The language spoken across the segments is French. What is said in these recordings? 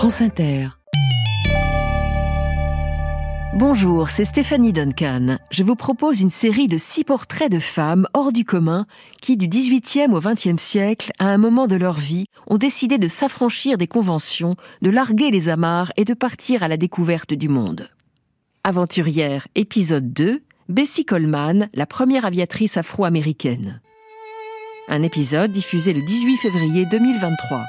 France Inter. Bonjour, c'est Stéphanie Duncan. Je vous propose une série de six portraits de femmes hors du commun qui, du XVIIIe au XXe siècle, à un moment de leur vie, ont décidé de s'affranchir des conventions, de larguer les amarres et de partir à la découverte du monde. Aventurière, épisode 2, Bessie Coleman, la première aviatrice afro-américaine. Un épisode diffusé le 18 février 2023.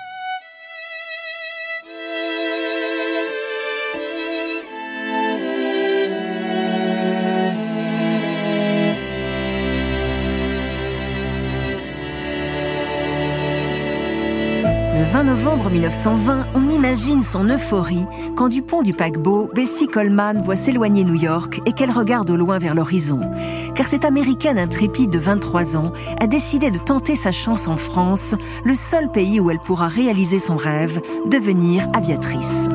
20 novembre 1920, on imagine son euphorie quand du pont du paquebot, Bessie Coleman voit s'éloigner New York et qu'elle regarde au loin vers l'horizon. Car cette américaine intrépide de 23 ans a décidé de tenter sa chance en France, le seul pays où elle pourra réaliser son rêve, devenir aviatrice.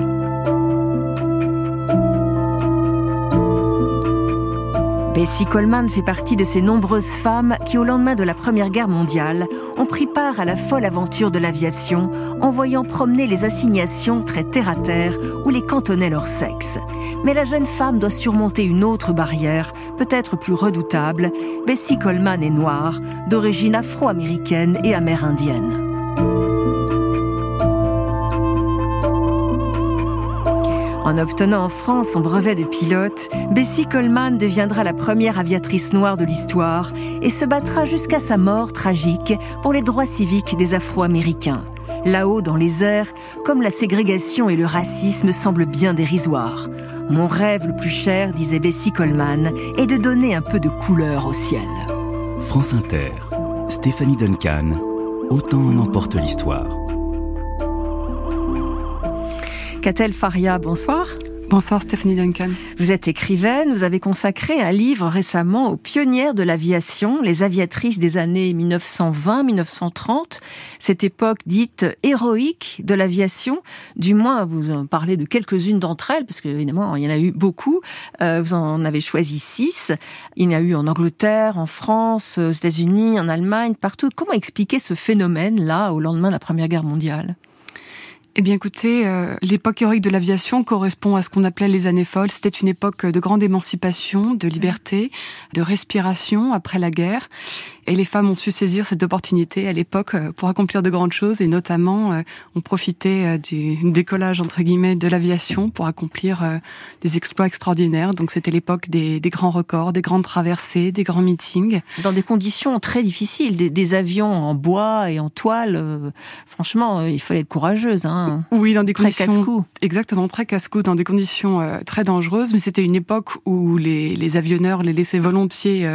Bessie Coleman fait partie de ces nombreuses femmes qui, au lendemain de la Première Guerre mondiale, ont pris part à la folle aventure de l'aviation en voyant promener les assignations très terre-à-terre où les cantonnait leur sexe. Mais la jeune femme doit surmonter une autre barrière, peut-être plus redoutable. Bessie Coleman est noire, d'origine afro-américaine et amérindienne. En obtenant en France son brevet de pilote, Bessie Coleman deviendra la première aviatrice noire de l'histoire et se battra jusqu'à sa mort tragique pour les droits civiques des Afro-Américains. Là-haut, dans les airs, comme la ségrégation et le racisme semblent bien dérisoires. Mon rêve le plus cher, disait Bessie Coleman, est de donner un peu de couleur au ciel. France Inter, Stéphanie Duncan, autant en emporte l'histoire. Catel Faria, bonsoir. Bonsoir Stéphanie Duncan. Vous êtes écrivaine, vous avez consacré un livre récemment aux pionnières de l'aviation, les aviatrices des années 1920-1930, cette époque dite héroïque de l'aviation. Du moins, vous en parlez de quelques-unes d'entre elles, parce qu'évidemment, il y en a eu beaucoup. Euh, vous en avez choisi six. Il y en a eu en Angleterre, en France, aux États-Unis, en Allemagne, partout. Comment expliquer ce phénomène-là au lendemain de la Première Guerre mondiale? Eh bien écoutez, euh, l'époque héroïque de l'aviation correspond à ce qu'on appelait les années folles. C'était une époque de grande émancipation, de liberté, de respiration après la guerre. Et les femmes ont su saisir cette opportunité à l'époque euh, pour accomplir de grandes choses et notamment euh, ont profité euh, du décollage entre guillemets de l'aviation pour accomplir des exploits extraordinaires. Donc c'était l'époque des, des, grands records, des grandes traversées, des grands meetings. Dans des conditions très difficiles, des, des avions en bois et en toile. franchement, il fallait être courageuse. Hein. Oui, dans des très conditions exactement très casse-cou, dans des conditions très dangereuses. Mais c'était une époque où les, les avionneurs les laissaient volontiers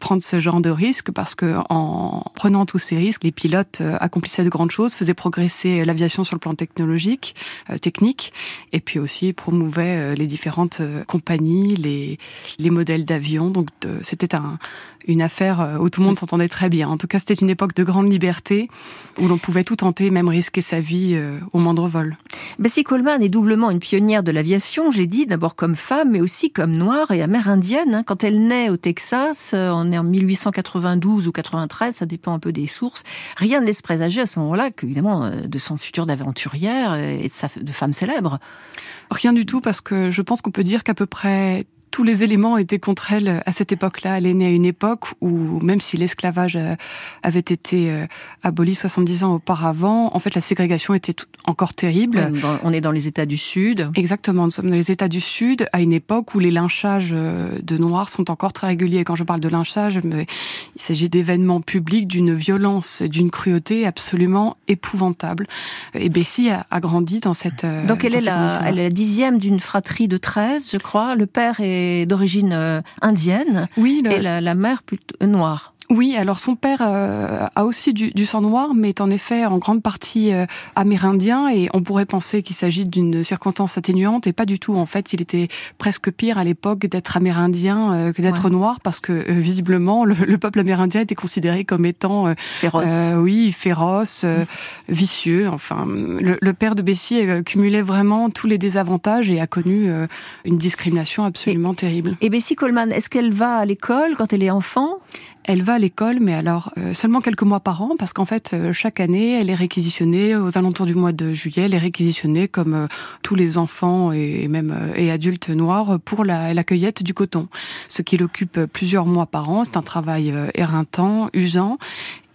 prendre ce genre de risque parce que en prenant tous ces risques, les pilotes euh, accomplissaient de grandes choses, faisaient progresser l'aviation sur le plan technologique, euh, technique, et puis aussi promouvaient euh, les différentes compagnies, les, les modèles d'avions. Donc c'était un, une affaire euh, où tout le monde s'entendait très bien. En tout cas, c'était une époque de grande liberté où l'on pouvait tout tenter, même risquer sa vie euh, au moindre vol. Bessie Coleman est doublement une pionnière de l'aviation, j'ai dit, d'abord comme femme, mais aussi comme noire et amérindienne. Hein. Quand elle naît au Texas, euh, on est en 1892 ou 93, ça dépend un peu des sources, rien ne laisse présager à ce moment-là qu'évidemment de son futur d'aventurière et de, sa, de femme célèbre. Rien du tout, parce que je pense qu'on peut dire qu'à peu près tous les éléments étaient contre elle à cette époque-là. Elle est née à une époque où, même si l'esclavage euh, avait été euh, aboli 70 ans auparavant, en fait, la ségrégation était encore terrible. On est dans les États du Sud. Exactement, nous sommes dans les États du Sud, à une époque où les lynchages euh, de Noirs sont encore très réguliers. quand je parle de lynchage, il s'agit d'événements publics d'une violence, d'une cruauté absolument épouvantable. Et Bessie a, grandi dans cette. Donc elle, est la, elle est la dixième d'une fratrie de 13, je crois. Le père est d'origine euh, indienne oui, et la, la mère plutôt noire. Oui, alors son père euh, a aussi du, du, sang noir, mais est en effet en grande partie euh, amérindien, et on pourrait penser qu'il s'agit d'une circonstance atténuante, et pas du tout. En fait, il était presque pire à l'époque d'être amérindien euh, que d'être noir, parce que visiblement, le, le, peuple amérindien était considéré comme étant féroce. oui, féroce, vicieux. Enfin, le, le, père de Bessie cumulait vraiment tous les désavantages et a connu une discrimination absolument et, terrible. Et Bessie Coleman, est-ce qu'elle va à l'école quand elle est enfant? Elle va à l'école, mais alors euh, seulement quelques mois par an, parce qu'en fait, euh, chaque année, elle est réquisitionnée aux alentours du mois de juillet. Elle est réquisitionnée comme euh, tous les enfants et même et adultes noirs pour la, la, cueillette du coton, ce qui l'occupe plusieurs mois par an. C'est un travail éreintant, usant.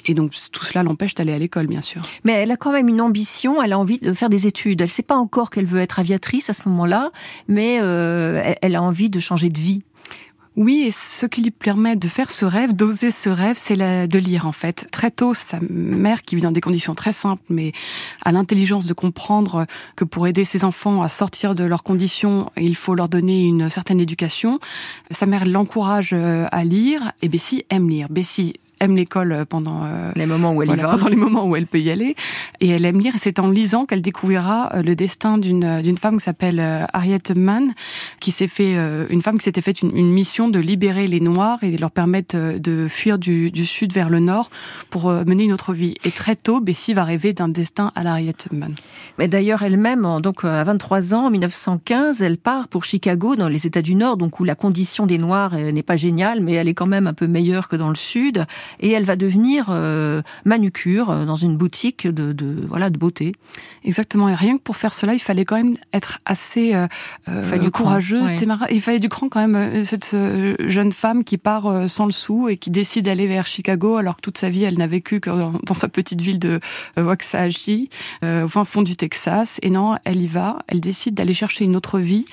Et donc tout cela l'empêche d'aller à l'école, bien sûr. Mais elle a quand même une ambition, elle a envie de faire des études. Elle ne sait pas encore qu'elle veut être aviatrice à ce moment-là, mais elle a envie de changer de vie. Oui, et ce qui lui permet de faire ce rêve, d'oser ce rêve, c'est de lire en fait. Très tôt, sa mère, qui vit dans des conditions très simples, mais a l'intelligence de comprendre que pour aider ses enfants à sortir de leurs conditions, il faut leur donner une certaine éducation. Sa mère l'encourage euh, à lire, et Bessie aime lire. Bessie aime l'école pendant euh, les moments où elle y va, pendant les moments où elle peut y aller, et elle aime lire. Et c'est en lisant qu'elle découvrira euh, le destin d'une euh, d'une femme qui s'appelle Harriet Mann, qui s'est fait une femme qui s'était faite une, une, mission de libérer les Noirs et leur permettre de fuir du, du sud vers le nord pour mener une autre vie. Et très tôt, Bessie va rêver d'un destin à la Harriet Mann. Mais d'ailleurs, elle-même, donc à 23 ans, en 1915, elle part pour Chicago, dans les États du Nord, donc où la condition des Noirs n'est pas géniale, mais elle est quand même un peu meilleure que dans le sud et elle va devenir euh, manucure euh, dans une boutique de, de, voilà de beauté. Exactement. Et rien que pour faire cela, il fallait quand même être assez euh, euh courageuse. Il fallait du cran quand même. Cette jeune femme qui part sans le sou et qui décide d'aller vers Chicago alors que toute sa vie elle n'a vécu que dans, sa petite ville de Waxahachie, au fin fond du Texas. Et non, elle y va. Elle décide d'aller chercher une autre vie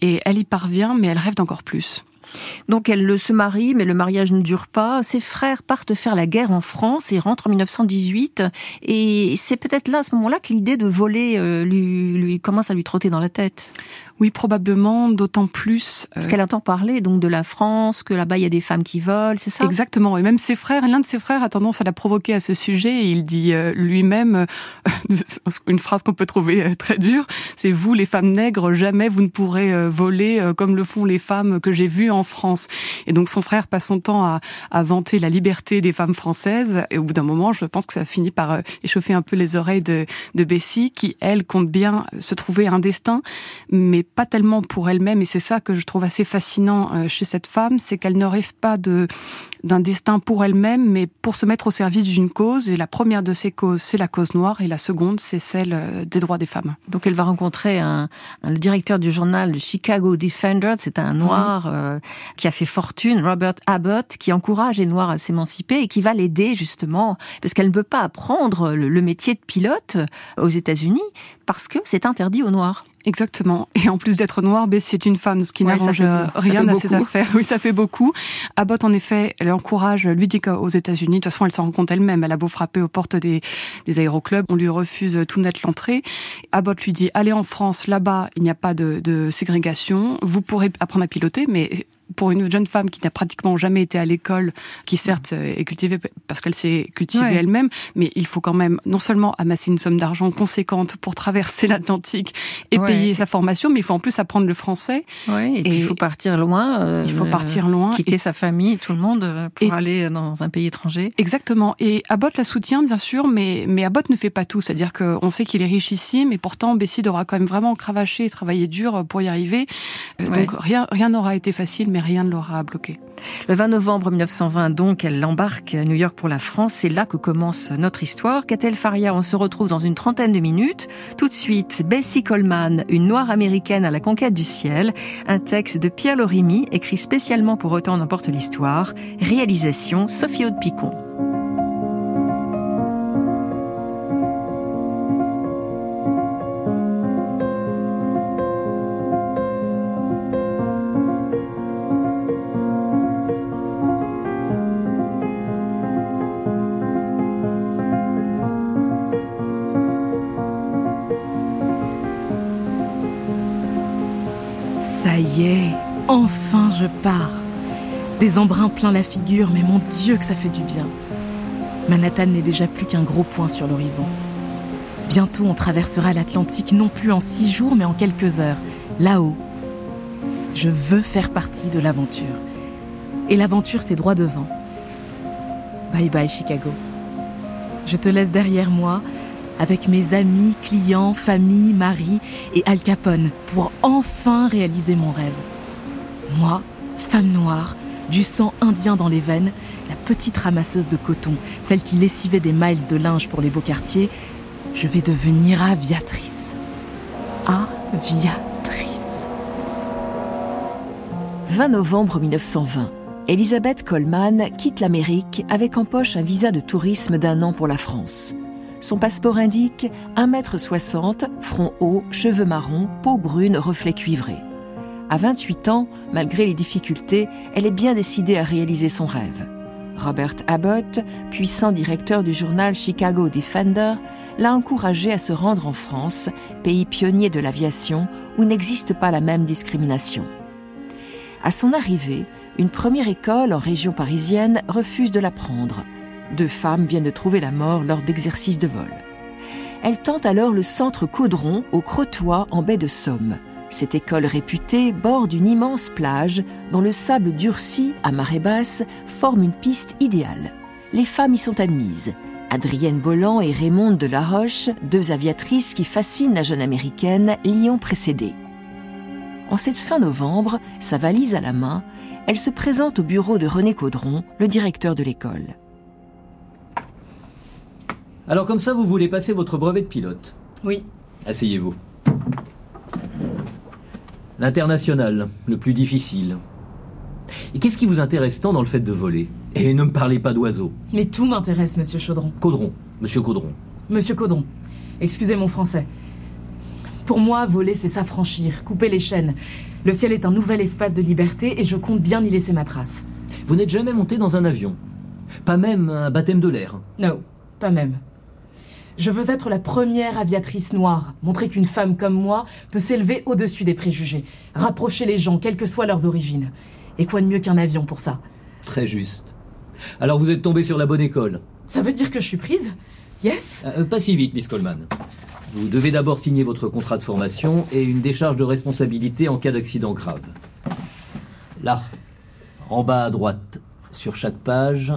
et elle y parvient, mais elle rêve d'encore plus. Donc elle se marie, mais le mariage ne dure pas. Ses frères partent faire la guerre en France et rentrent en 1918. Et c'est peut-être là, à ce moment-là, que l'idée de voler euh, lui, lui commence à lui trotter dans la tête. Oui, probablement, d'autant plus. Parce qu'elle entend parler donc de la France, que là-bas il y a des femmes qui volent, c'est ça? Exactement. Et même ses frères, l'un de ses frères a tendance à la provoquer à ce sujet. Et il dit euh, lui-même une phrase qu'on peut trouver euh, très dure c'est vous, les femmes nègres, jamais vous ne pourrez euh, voler comme le font les femmes que j'ai vues en France. Et donc son frère passe son temps à, à vanter la liberté des femmes françaises. Et au bout d'un moment, je pense que ça finit par échauffer un peu les oreilles de, de Bessie, qui elle compte bien se trouver un destin, mais pas tellement pour elle-même, et c'est ça que je trouve assez fascinant euh, chez cette femme, c'est qu'elle ne rêve pas de d'un destin pour elle-même, mais pour se mettre au service d'une cause. Et la première de ces causes, c'est la cause noire, et la seconde, c'est celle euh, des droits des femmes. Donc elle va rencontrer un, le directeur du journal Chicago Defender, c'est un noir mhm. euh, qui a fait fortune, Robert Abbott, qui encourage les noirs à s'émanciper et qui va l'aider justement, parce qu'elle ne peut pas apprendre le métier de pilote aux États-Unis parce que c'est interdit aux noirs. Exactement. Et en plus d'être noire, Bessie est une femme, ce qui n'arrange rien à ses affaires. Oui, ça fait beaucoup. Abbott, en effet, elle encourage, lui dit qu'aux États-Unis, de toute façon, elle s'en rend compte elle-même. Elle a beau frapper aux portes des, des aéroclubs, on lui refuse tout net l'entrée. Abbott lui dit, allez en France, là-bas, il n'y a pas de, de ségrégation. Vous pourrez apprendre à piloter, mais pour une jeune femme qui n'a pratiquement jamais été à l'école, qui certes est cultivée parce qu'elle s'est cultivée elle-même, mais il faut quand même non seulement amasser une somme d'argent conséquente pour traverser l'Atlantique et payer sa formation, mais il faut en plus apprendre le français. et, il faut partir loin. Euh, il faut partir loin. Quitter sa famille, tout le monde, euh, pour aller dans un pays étranger. Exactement. Et Abbott la soutient, bien sûr, mais, mais Abbott ne fait pas tout. C'est-à-dire qu'on sait qu'il est riche ici, mais pourtant, Bessie devra quand même vraiment cravacher et travailler dur pour y arriver. Euh, donc rien rien n'aura été facile, mais rien ne l'aura bloqué. Le 20 novembre 1920, donc, elle embarque à New York pour la France. C'est là que commence notre histoire. Catel Faria, on se retrouve dans une trentaine de minutes. Tout de suite, Bessie Coleman, une noire américaine à la conquête du ciel. Un texte de Pierre Lorimi, écrit spécialement pour Autant n'importe l'histoire. Réalisation Sophie Aude je pars. Des embruns plein la figure, mais mon Dieu que ça fait du bien. Manhattan n'est déjà plus qu'un gros point sur l'horizon. Bientôt on traversera l'Atlantique non plus en six jours, mais en quelques heures, là-haut. Je veux faire partie de l'aventure. Et l'aventure, c'est droit devant. Bye bye Chicago. Je te laisse derrière moi avec mes amis, clients, famille, mari et Al Capone pour enfin réaliser mon rêve. Moi, femme noire, du sang indien dans les veines, la petite ramasseuse de coton, celle qui lessivait des miles de linge pour les beaux quartiers, je vais devenir aviatrice. Aviatrice. 20 novembre 1920. Elisabeth Coleman quitte l'Amérique avec en poche un visa de tourisme d'un an pour la France. Son passeport indique 1m60, front haut, cheveux marrons, peau brune, reflets cuivrés. À 28 ans, malgré les difficultés, elle est bien décidée à réaliser son rêve. Robert Abbott, puissant directeur du journal Chicago Defender, l'a encouragée à se rendre en France, pays pionnier de l'aviation où n'existe pas la même discrimination. À son arrivée, une première école en région parisienne refuse de la prendre. Deux femmes viennent de trouver la mort lors d'exercices de vol. Elle tente alors le centre Caudron au Crotoy en baie de Somme. Cette école réputée borde une immense plage dont le sable durci à marée basse forme une piste idéale. Les femmes y sont admises. Adrienne Bolland et Raymonde de la Roche, deux aviatrices qui fascinent la jeune américaine, l'y ont précédée. En cette fin novembre, sa valise à la main, elle se présente au bureau de René Caudron, le directeur de l'école. Alors comme ça, vous voulez passer votre brevet de pilote? Oui. Asseyez-vous. L'international, le plus difficile. Et qu'est-ce qui vous intéresse tant dans le fait de voler? Et ne me parlez pas d'oiseaux. Mais tout m'intéresse, monsieur Chaudron. Caudron, monsieur Caudron. Monsieur Caudron, excusez mon français. Pour moi, voler, c'est s'affranchir, couper les chaînes. Le ciel est un nouvel espace de liberté et je compte bien y laisser ma trace. Vous n'êtes jamais monté dans un avion Pas même un baptême de l'air Non, pas même. Je veux être la première aviatrice noire, montrer qu'une femme comme moi peut s'élever au-dessus des préjugés, rapprocher les gens, quelles que soient leurs origines. Et quoi de mieux qu'un avion pour ça? Très juste. Alors vous êtes tombé sur la bonne école Ça veut dire que je suis prise? Yes? Euh, Pas si vite, Miss Coleman. Vous devez d'abord signer votre contrat de formation et une décharge de responsabilité en cas d'accident grave. Là, en bas à droite, sur chaque page,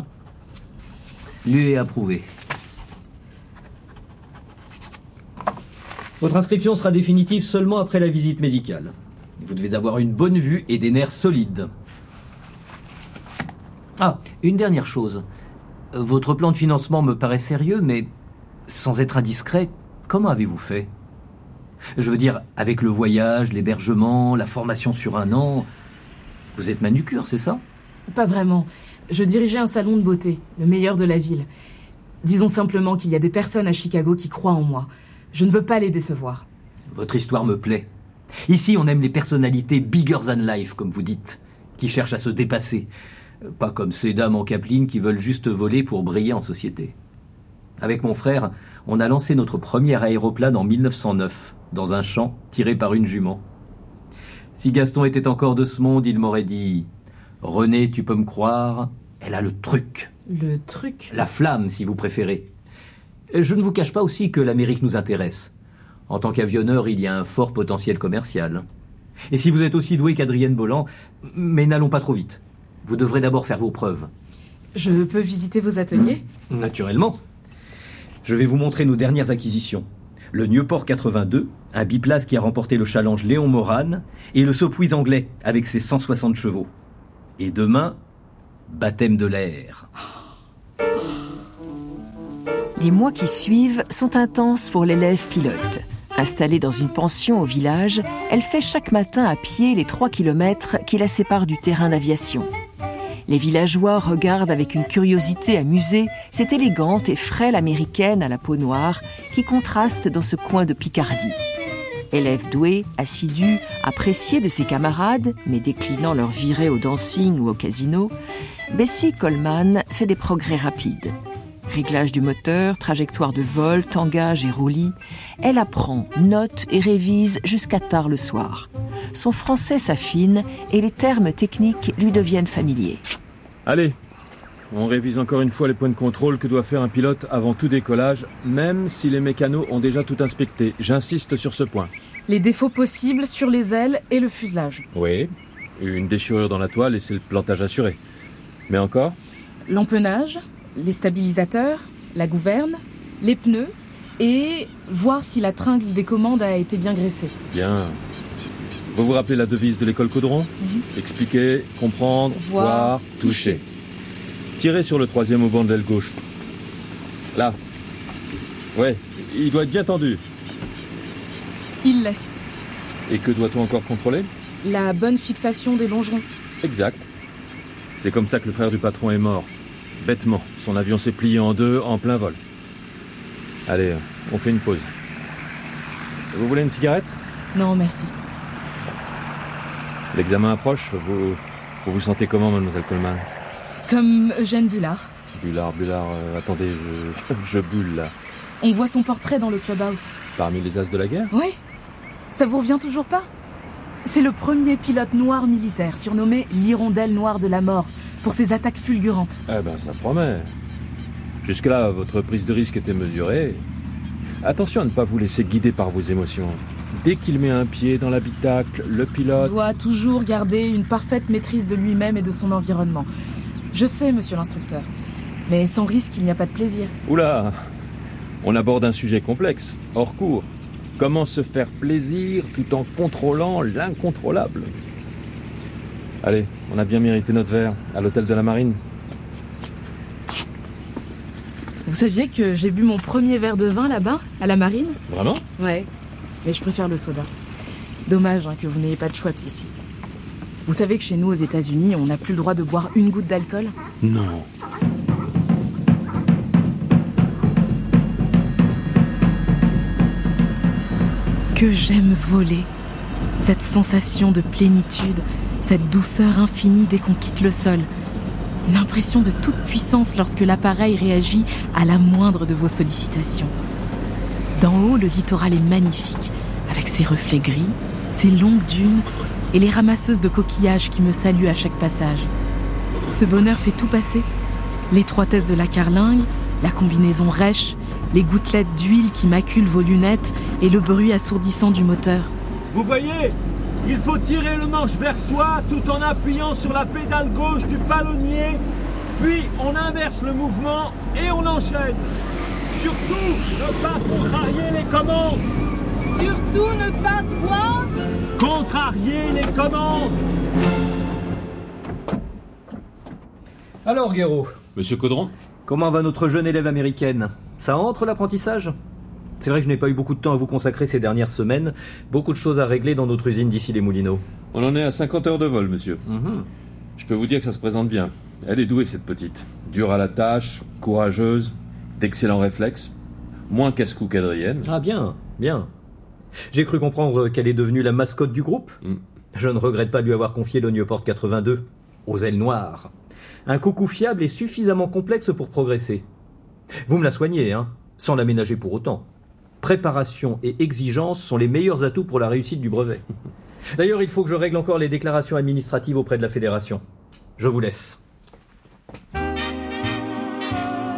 lu et approuvé. Votre inscription sera définitive seulement après la visite médicale. Vous devez avoir une bonne vue et des nerfs solides. Ah, une dernière chose. Euh, Votre plan de financement me paraît sérieux, mais sans être indiscret, comment avez-vous fait? Je veux dire, avec le voyage, l'hébergement, la formation sur un an, vous êtes manucure, c'est ça? Pas vraiment. Je dirigeais un salon de beauté, le meilleur de la ville. Disons simplement qu'il y a des personnes à Chicago qui croient en moi. Je ne veux pas les décevoir. Votre histoire me plaît. Ici, on aime les personnalités bigger than life, comme vous dites, qui cherchent à se dépasser. Pas comme ces dames en capeline qui veulent juste voler pour briller en société. Avec mon frère, on a lancé notre premier aéroplane en 1909, dans un champ tiré par une jument. Si Gaston était encore de ce monde, il m'aurait dit René, tu peux me croire, elle a le truc, Le truc la flamme si vous préférez. Je ne vous cache pas aussi que l'Amérique nous intéresse. En tant qu'avionneur, il y a un fort potentiel commercial. Et si vous êtes aussi doué qu'Adrienne Bolland, mais n'allons pas trop vite. Vous devrez d'abord faire vos preuves. Je peux visiter vos ateliers? Naturellement. Je vais vous montrer nos dernières acquisitions. Le Newport 82, un biplace qui a remporté le challenge Léon Moran, et le Sopwith anglais avec ses 160 chevaux. Et demain, baptême de l'air. Les mois qui suivent sont intenses pour l'élève pilote. Installée dans une pension au village, elle fait chaque matin à pied les 3 kilomètres qui la séparent du terrain d'aviation. Les villageois regardent avec une curiosité amusée cette élégante et frêle américaine à la peau noire qui contraste dans ce coin de Picardie. Élève douée, assidue, appréciée de ses camarades, mais déclinant leur virée au dancing ou au casino, Bessie Coleman fait des progrès rapides. Réglage du moteur, trajectoire de vol, tangage et roulis, elle apprend, note et révise jusqu'à tard le soir. Son français s'affine et les termes techniques lui deviennent familiers. Allez, on révise encore une fois les points de contrôle que doit faire un pilote avant tout décollage, même si les mécanos ont déjà tout inspecté. J'insiste sur ce point. Les défauts possibles sur les ailes et le fuselage. Oui, une déchirure dans la toile et c'est le plantage assuré. Mais encore? L'empennage, les stabilisateurs, la gouverne, les pneus et voir si la tringle des commandes a été bien graissée. Bien. Vous vous rappelez la devise de l'école Caudron Expliquer, comprendre, Voir, voir, toucher. toucher. Tirez sur le troisième au banc de l'aile gauche. Là. Ouais, il doit être bien tendu. Il l'est. Et que doit-on encore contrôler? La bonne fixation des longerons. Exact. C'est comme ça que le frère du patron est mort. Bêtement. Son avion s'est plié en deux en plein vol. Allez, on fait une pause. Vous voulez une cigarette? Non, merci. L'examen approche. Vous, vous vous sentez comment, mademoiselle Coleman? Comme Eugène Bullard. Bullard, Bullard, euh, attendez, je, je bulle là. On voit son portrait dans le clubhouse. Parmi les as de la guerre? Oui. Ça vous revient toujours pas? C'est le premier pilote noir militaire, surnommé l'hirondelle noire de la mort, pour ses attaques fulgurantes. Eh ben, ça promet. Jusque-là, votre prise de risque était mesurée. Attention à ne pas vous laisser guider par vos émotions. Dès qu'il met un pied dans l'habitacle, le pilote... Doit toujours garder une parfaite maîtrise de lui-même et de son environnement. Je sais, monsieur l'instructeur. Mais sans risque, il n'y a pas de plaisir. Oula On aborde un sujet complexe, hors cours. Comment se faire plaisir tout en contrôlant l'incontrôlable? Allez, on a bien mérité notre verre à l'hôtel de la Marine. Vous saviez que j'ai bu mon premier verre de vin là-bas, à la marine Vraiment? Ouais. Mais je préfère le soda. Dommage hein, que vous n'ayez pas de Schweppes ici. Vous savez que chez nous, aux États-Unis, on n'a plus le droit de boire une goutte d'alcool? Non. Que j'aime voler. Cette sensation de plénitude, cette douceur infinie dès qu'on quitte le sol. Une impression de toute puissance lorsque l'appareil réagit à la moindre de vos sollicitations. D'en haut, le littoral est magnifique, avec ses reflets gris, ses longues dunes et les ramasseuses de coquillages qui me saluent à chaque passage. Ce bonheur fait tout passer. L'étroitesse de la carlingue, la combinaison rêche, les gouttelettes d'huile qui maculent vos lunettes et le bruit assourdissant du moteur. Vous voyez Il faut tirer le manche vers soi tout en appuyant sur la pédale gauche du palonnier, puis on inverse le mouvement et on enchaîne. Surtout, ne pas contrarier les commandes. Surtout ne pas quoi Contrarier les commandes. Alors, Guéraud, Monsieur Caudron. Comment va notre jeune élève américaine? Ça entre l'apprentissage? C'est vrai que je n'ai pas eu beaucoup de temps à vous consacrer ces dernières semaines. Beaucoup de choses à régler dans notre usine d'ici les Moulineaux. On en est à 50 heures de vol, monsieur. Mhm. Je peux vous dire que ça se présente bien. Elle est douée, cette petite. Dure à la tâche, courageuse, d'excellents réflexes. Moins casse-cou qu'Adrienne. Ah bien, bien. J'ai cru comprendre qu'elle est devenue la mascotte du groupe. Mm. Je ne regrette pas de lui avoir confié le Newport 82, aux ailes noires. Un coucou fiable et suffisamment complexe pour progresser. Vous me la soignez, hein, sans l'aménager pour autant. Préparation et exigence sont les meilleurs atouts pour la réussite du brevet. D'ailleurs, il faut que je règle encore les déclarations administratives auprès de la fédération. Je vous laisse.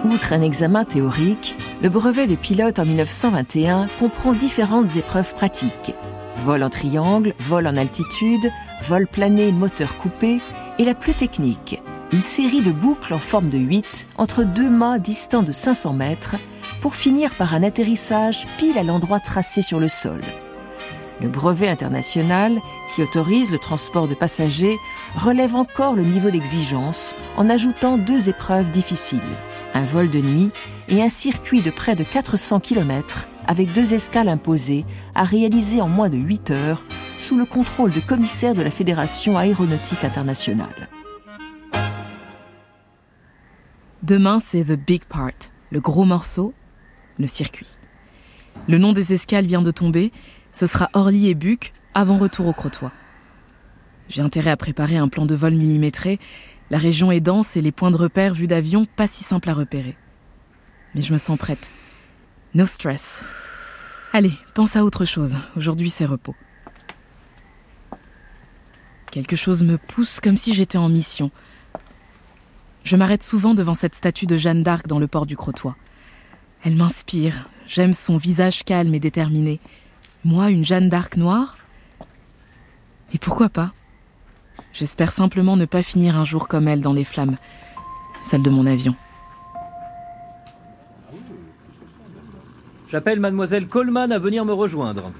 Outre un examen théorique, le brevet de pilote en 1921 comprend différentes épreuves pratiques. Vol en triangle, vol en altitude, vol plané, moteur coupé, et la plus technique, une série de boucles en forme de 8 entre deux mâts distants de 500 mètres pour finir par un atterrissage pile à l'endroit tracé sur le sol. Le brevet international, qui autorise le transport de passagers, relève encore le niveau d'exigence en ajoutant deux épreuves difficiles, un vol de nuit et un circuit de près de 400 km avec deux escales imposées à réaliser en moins de 8 heures sous le contrôle de commissaires de la Fédération aéronautique internationale. Demain, c'est The Big Part, le gros morceau, le circuit. Le nom des escales vient de tomber, ce sera Orly et Buc avant retour au Crotoy. J'ai intérêt à préparer un plan de vol millimétré. La région est dense et les points de repère vus d'avion pas si simples à repérer. Mais je me sens prête. No stress. Allez, pense à autre chose. Aujourd'hui, c'est repos. Quelque chose me pousse comme si j'étais en mission. Je m'arrête souvent devant cette statue de Jeanne d'Arc dans le port du Crotoy. Elle m'inspire. J'aime son visage calme et déterminé. Moi, une Jeanne d'Arc noire? Et pourquoi pas? J'espère simplement ne pas finir un jour comme elle dans les flammes, celle de mon avion. J'appelle mademoiselle Coleman à venir me rejoindre.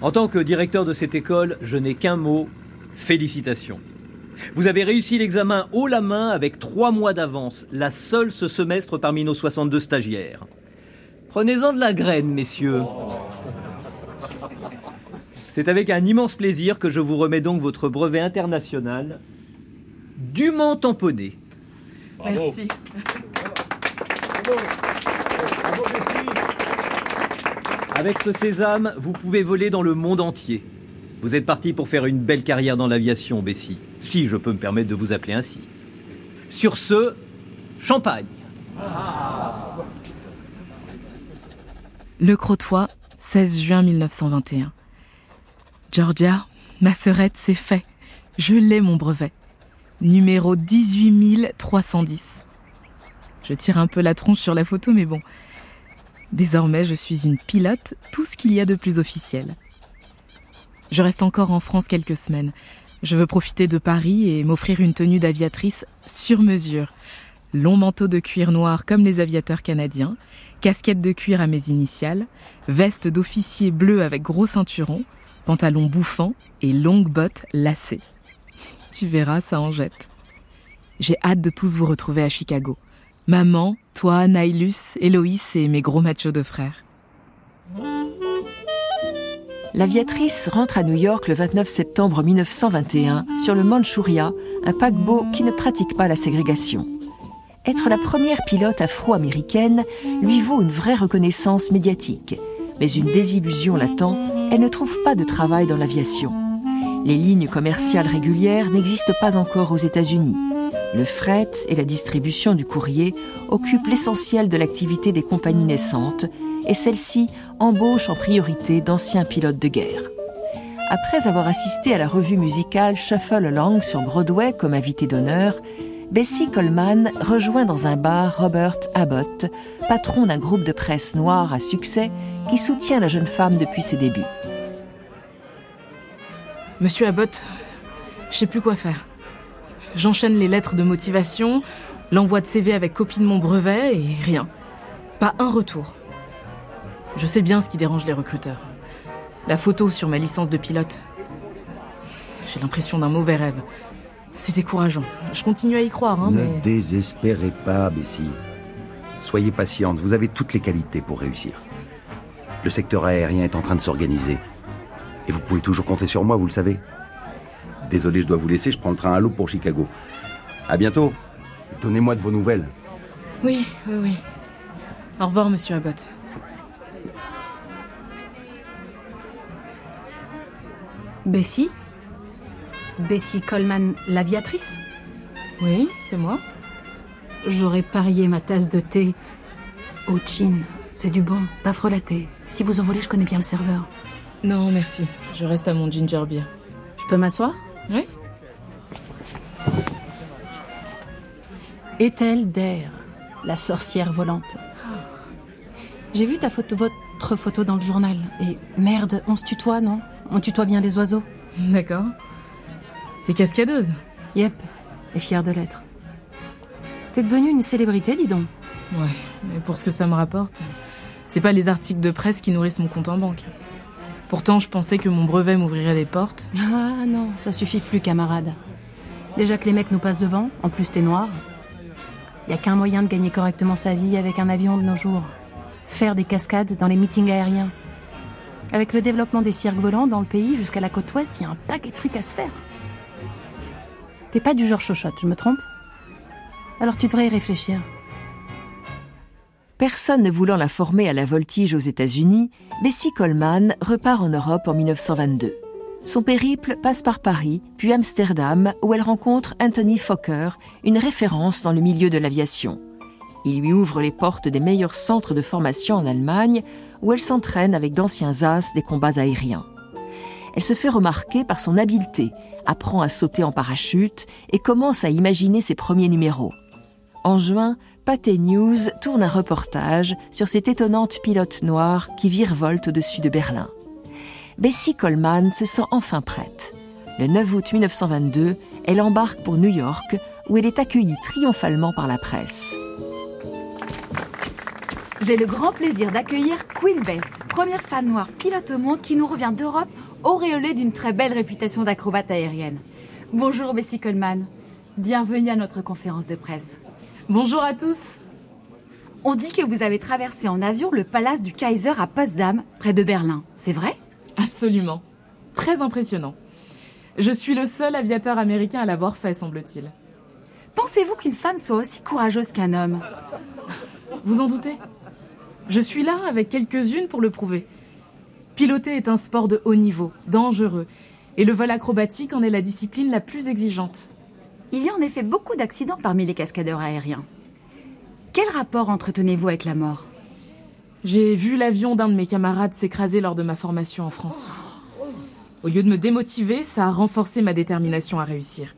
En tant que directeur de cette école, je n'ai qu'un mot, félicitations. Vous avez réussi l'examen haut la main avec trois mois d'avance, la seule ce semestre parmi nos 62 stagiaires. Prenez-en de la graine, messieurs. C'est avec un immense plaisir que je vous remets donc votre brevet international dûment tamponné. Merci. Avec ce sésame, vous pouvez voler dans le monde entier. Vous êtes parti pour faire une belle carrière dans l'aviation, Bessie, si je peux me permettre de vous appeler ainsi. Sur ce, champagne. Le Crotoy, 16 juin 1921. Georgia, ma sœurette, c'est fait. Je l'ai mon brevet. Numéro 18310. Je tire un peu la tronche sur la photo, mais bon. Désormais, je suis une pilote, tout ce qu'il y a de plus officiel. Je reste encore en France quelques semaines. Je veux profiter de Paris et m'offrir une tenue d'aviatrice sur mesure. Long manteau de cuir noir comme les aviateurs canadiens, casquette de cuir à mes initiales, veste d'officier bleu avec gros ceinturon, pantalon bouffant et longues bottes lacées. Tu verras, ça en jette. J'ai hâte de tous vous retrouver à Chicago. Maman, toi, Nailus, Héloïse et mes gros machos de frères. L'aviatrice rentre à New York le 29 septembre 1921 sur le Manchuria, un paquebot qui ne pratique pas la ségrégation. Être la première pilote afro-américaine lui vaut une vraie reconnaissance médiatique, mais une désillusion l'attend, elle ne trouve pas de travail dans l'aviation. Les lignes commerciales régulières n'existent pas encore aux États-Unis. Le fret et la distribution du courrier occupent l'essentiel de l'activité des compagnies naissantes et celles-ci embauchent en priorité d'anciens pilotes de guerre. Après avoir assisté à la revue musicale Shuffle Along sur Broadway comme invité d'honneur, Bessie Coleman rejoint dans un bar Robert Abbott, patron d'un groupe de presse noir à succès qui soutient la jeune femme depuis ses débuts. Monsieur Abbott, je sais plus quoi faire. J'enchaîne les lettres de motivation, l'envoi de CV avec copie de mon brevet et rien. Pas un retour. Je sais bien ce qui dérange les recruteurs. La photo sur ma licence de pilote. J'ai l'impression d'un mauvais rêve. C'est décourageant. Je continue à y croire, hein, ne mais... désespérez pas, Bessie. Soyez patiente, vous avez toutes les qualités pour réussir. Le secteur aérien est en train de s'organiser. Et vous pouvez toujours compter sur moi, vous le savez. Désolé, je dois vous laisser, je prends le train à l'eau pour Chicago. À bientôt. Donnez-moi de vos nouvelles. Oui, oui, oui. Au revoir, monsieur Abbott. Bessie? Bessie Coleman, l'aviatrice? Oui, c'est moi. J'aurais parié ma tasse de thé au chin. C'est du bon, pas frelaté. Si vous en voulez, je connais bien le serveur. Non, merci. Je reste à mon ginger beer. Je peux m'asseoir? Oui Ethel Dare, la sorcière volante? J'ai vu ta photo, votre photo dans le journal. Et merde, on se tutoie, non? On tutoie bien les oiseaux D'accord. T'es cascadeuse Yep, et fière de l'être. T'es devenue une célébrité, dis donc. Ouais, mais pour ce que ça me rapporte, c'est pas les articles de presse qui nourrissent mon compte en banque. Pourtant, je pensais que mon brevet m'ouvrirait des portes. Ah non, ça suffit plus, camarade. Déjà que les mecs nous passent devant, en plus t'es noir. Y a qu'un moyen de gagner correctement sa vie avec un avion de nos jours. Faire des cascades dans les meetings aériens. Avec le développement des cirques volants dans le pays jusqu'à la côte ouest, il y a un paquet de trucs à se faire. T'es pas du genre chochotte, je me trompe? Alors tu devrais y réfléchir. Personne ne voulant la former à la voltige aux États-Unis, Bessie Coleman repart en Europe en 1922. Son périple passe par Paris, puis Amsterdam, où elle rencontre Anthony Fokker, une référence dans le milieu de l'aviation. Il lui ouvre les portes des meilleurs centres de formation en Allemagne, où elle s'entraîne avec d'anciens as des combats aériens. Elle se fait remarquer par son habileté, apprend à sauter en parachute et commence à imaginer ses premiers numéros. En juin, Pathé News tourne un reportage sur cette étonnante pilote noire qui virevolte au-dessus de Berlin. Bessie Coleman se sent enfin prête. Le 9 août 1922, elle embarque pour New York, où elle est accueillie triomphalement par la presse. J'ai le grand plaisir d'accueillir Queen Bess, première femme noire pilote au monde qui nous revient d'Europe, auréolée d'une très belle réputation d'acrobate aérienne. Bonjour Bessie Coleman. Bienvenue à notre conférence de presse. Bonjour à tous. On dit que vous avez traversé en avion le palace du Kaiser à Potsdam, près de Berlin. C'est vrai? Absolument. Très impressionnant. Je suis le seul aviateur américain à l'avoir fait, semble-t-il. Pensez-vous qu'une femme soit aussi courageuse qu'un homme? Vous en doutez? Je suis là avec quelques-unes pour le prouver. Piloter est un sport de haut niveau, dangereux, et le vol acrobatique en est la discipline la plus exigeante. Il y a en effet beaucoup d'accidents parmi les cascadeurs aériens. Quel rapport entretenez-vous avec la mort? J'ai vu l'avion d'un de mes camarades s'écraser lors de ma formation en France. Au lieu de me démotiver, ça a renforcé ma détermination à réussir.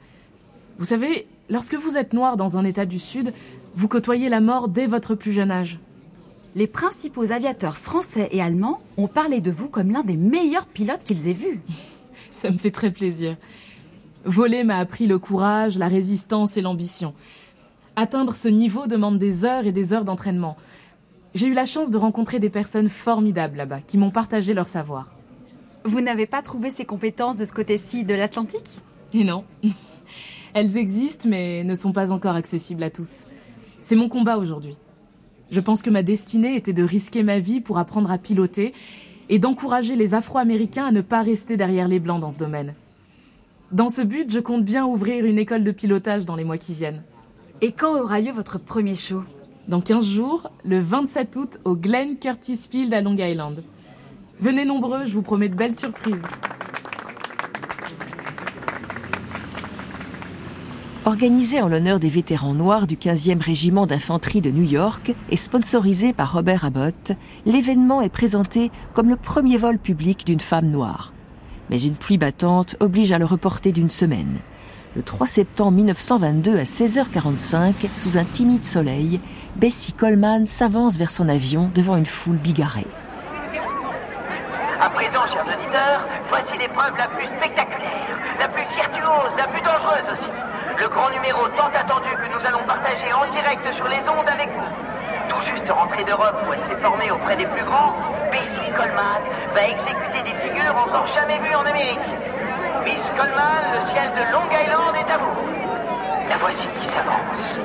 Vous savez, lorsque vous êtes noir dans un État du Sud, vous côtoyez la mort dès votre plus jeune âge. Les principaux aviateurs français et allemands ont parlé de vous comme l'un des meilleurs pilotes qu'ils aient vus. Ça me fait très plaisir. Voler m'a appris le courage, la résistance et l'ambition. Atteindre ce niveau demande des heures et des heures d'entraînement. J'ai eu la chance de rencontrer des personnes formidables là-bas qui m'ont partagé leur savoir. Vous n'avez pas trouvé ces compétences de ce côté-ci de l'Atlantique? Et non. Elles existent mais ne sont pas encore accessibles à tous. C'est mon combat aujourd'hui. Je pense que ma destinée était de risquer ma vie pour apprendre à piloter et d'encourager les Afro-Américains à ne pas rester derrière les Blancs dans ce domaine. Dans ce but, je compte bien ouvrir une école de pilotage dans les mois qui viennent. Et quand aura lieu votre premier show? Dans 15 jours, le 27 août au Glen Curtis Field à Long Island. Venez nombreux, je vous promets de belles surprises. Organisé en l'honneur des vétérans noirs du 15e régiment d'infanterie de New York et sponsorisé par Robert Abbott, l'événement est présenté comme le premier vol public d'une femme noire. Mais une pluie battante oblige à le reporter d'une semaine. Le 3 septembre 1922 à 16h45, sous un timide soleil, Bessie Coleman s'avance vers son avion devant une foule bigarrée. À présent, chers auditeurs, voici l'épreuve la plus spectaculaire, la plus virtuose, la plus dangereuse aussi. Le grand numéro tant attendu que nous allons partager en direct sur les ondes avec vous. Tout juste rentrée d'Europe où elle s'est formée auprès des plus grands, Bessie Coleman va exécuter des figures encore jamais vues en Amérique. Miss Coleman, le ciel de Long Island est à vous. La voici qui s'avance.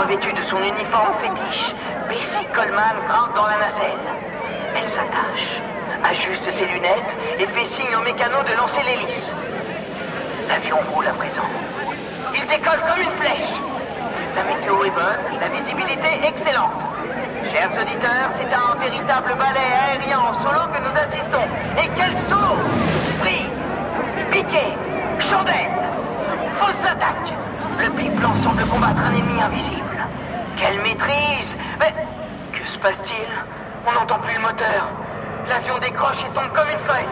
Revêtue de son uniforme fétiche, Bessie Coleman grimpe dans la nacelle. Elle s'attache, ajuste ses lunettes et fait signe aux mécanos de lancer l'hélice. L'avion roule à présent. Il décolle comme une flèche. La météo est bonne, la visibilité excellente. Chers auditeurs, c'est un véritable ballet aérien en solo que nous assistons. Et quel saut Free Piqué Chandelle Fausse attaque Le biplan semble combattre un ennemi invisible. Quelle maîtrise Mais que se passe-t-il? On n'entend plus le moteur. L'avion décroche et tombe comme une feuille.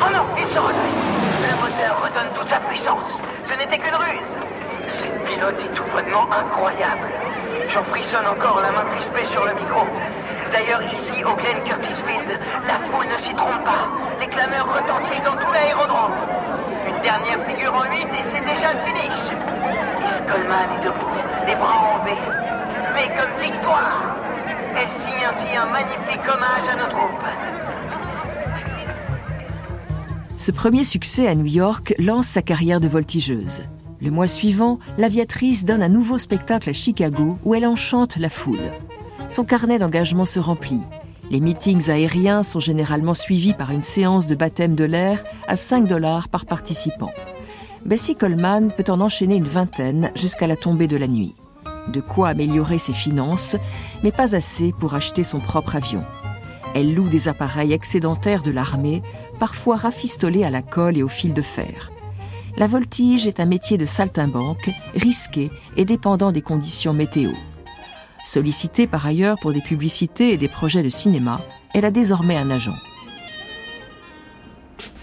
Oh non, il se redresse. Le moteur redonne toute sa puissance. Ce n'était qu'une ruse. Cette pilote est tout bonnement incroyable. J'en frissonne encore, la main crispée sur le micro. D'ailleurs, ici, au Glen Curtis Field, la foule ne s'y trompe pas. Les clameurs retentissent dans tout l'aérodrome. Une dernière figure en huit et c'est déjà le finish. Miss Coleman est debout, les bras en V. V comme victoire. Elle signe ainsi un magnifique hommage à nos troupes. Ce premier succès à New York lance sa carrière de voltigeuse. Le mois suivant, l'aviatrice donne un nouveau spectacle à Chicago où elle enchante la foule. Son carnet d'engagement se remplit. Les meetings aériens sont généralement suivis par une séance de baptême de l'air à 5 dollars par participant. Bessie Coleman peut en enchaîner une vingtaine jusqu'à la tombée de la nuit. De quoi améliorer ses finances, mais pas assez pour acheter son propre avion. Elle loue des appareils excédentaires de l'armée, parfois rafistolés à la colle et au fil de fer. La voltige est un métier de saltimbanque, risqué et dépendant des conditions météo. Sollicitée par ailleurs pour des publicités et des projets de cinéma, elle a désormais un agent.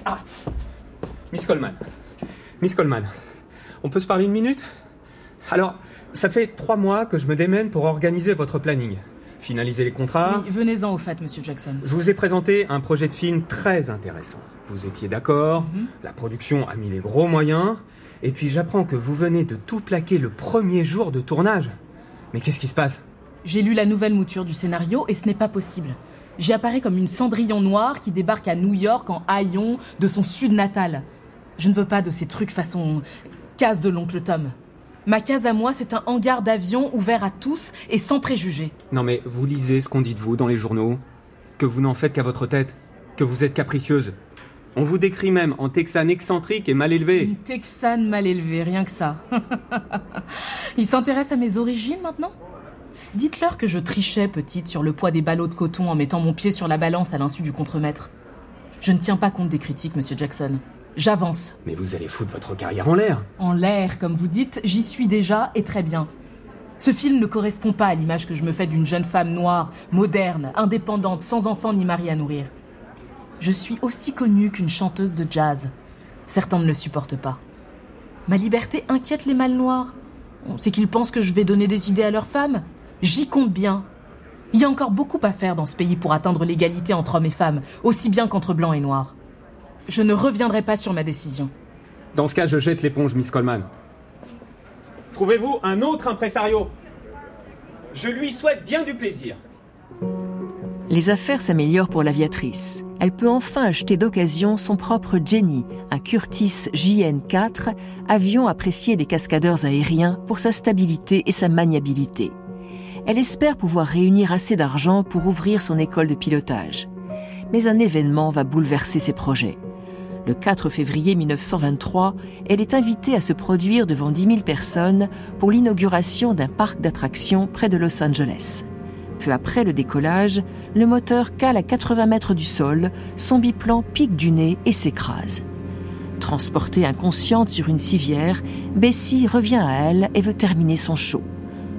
Ah Miss Coleman. Miss Coleman, on peut se parler une minute? Alors, ça fait trois mois que je me démène pour organiser votre planning. Finaliser les contrats. Oui, venez-en au fait, monsieur Jackson. Je vous ai présenté un projet de film très intéressant. Vous étiez d'accord, Mhm. la production a mis les gros moyens, et puis j'apprends que vous venez de tout plaquer le premier jour de tournage. Mais qu'est-ce qui se passe? J'ai lu la nouvelle mouture du scénario et ce n'est pas possible. J'y apparais comme une cendrillon noire qui débarque à New York en haillon de son sud natal. Je ne veux pas de ces trucs façon case de l'oncle Tom. Ma case à moi, c'est un hangar d'avion ouvert à tous et sans préjugés. Non mais vous lisez ce qu'on dit de vous dans les journaux, que vous n'en faites qu'à votre tête, que vous êtes capricieuse. On vous décrit même en texane excentrique et mal élevé. Une texane mal élevée, rien que ça. Il s'intéresse à mes origines maintenant? Dites-leur que je trichais petite sur le poids des ballots de coton en mettant mon pied sur la balance à l'insu du contremaître. Je ne tiens pas compte des critiques, monsieur Jackson. J'avance. Mais vous allez foutre votre carrière en l'air. En l'air, comme vous dites, j'y suis déjà et très bien. Ce film ne correspond pas à l'image que je me fais d'une jeune femme noire, moderne, indépendante, sans enfant ni mari à nourrir. Je suis aussi connue qu'une chanteuse de jazz. Certains ne le supportent pas. Ma liberté inquiète les mâles noirs. C'est qu'ils pensent que je vais donner des idées à leurs femmes. J'y compte bien. Il y a encore beaucoup à faire dans ce pays pour atteindre l'égalité entre hommes et femmes, aussi bien qu'entre blancs et noirs. Je ne reviendrai pas sur ma décision. Dans ce cas, je jette l'éponge, Miss Coleman. Trouvez-vous un autre impresario? Je lui souhaite bien du plaisir. Les affaires s'améliorent pour l'aviatrice. Elle peut enfin acheter d'occasion son propre Jenny, un Curtis JN4, avion apprécié des cascadeurs aériens pour sa stabilité et sa maniabilité. Elle espère pouvoir réunir assez d'argent pour ouvrir son école de pilotage. Mais un événement va bouleverser ses projets. Le 4 février 1923, elle est invitée à se produire devant 10 000 personnes pour l'inauguration d'un parc d'attractions près de Los Angeles. Peu après le décollage, le moteur cale à 80 mètres du sol, son biplan pique du nez et s'écrase. Transportée inconsciente sur une civière, Bessie revient à elle et veut terminer son show.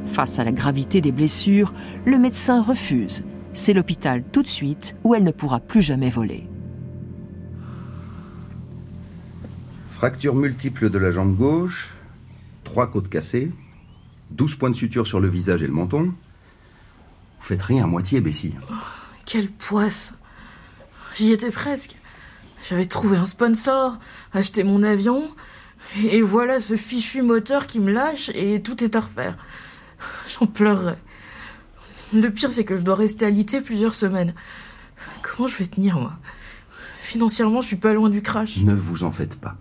Face à la gravité des blessures, le médecin refuse. C'est l'hôpital tout de suite où elle ne pourra plus jamais voler. Fracture multiple de la jambe gauche, trois côtes cassées, 12 points de suture sur le visage et le menton. Vous faites rien à moitié, Bessie. Oh, quelle poisse J'y étais presque. J'avais trouvé un sponsor, acheté mon avion, et voilà ce fichu moteur qui me lâche et tout est à refaire. J'en pleurerais. Le pire, c'est que je dois rester alité plusieurs semaines. Comment je vais tenir, moi? Financièrement, je suis pas loin du crash. Ne vous en faites pas.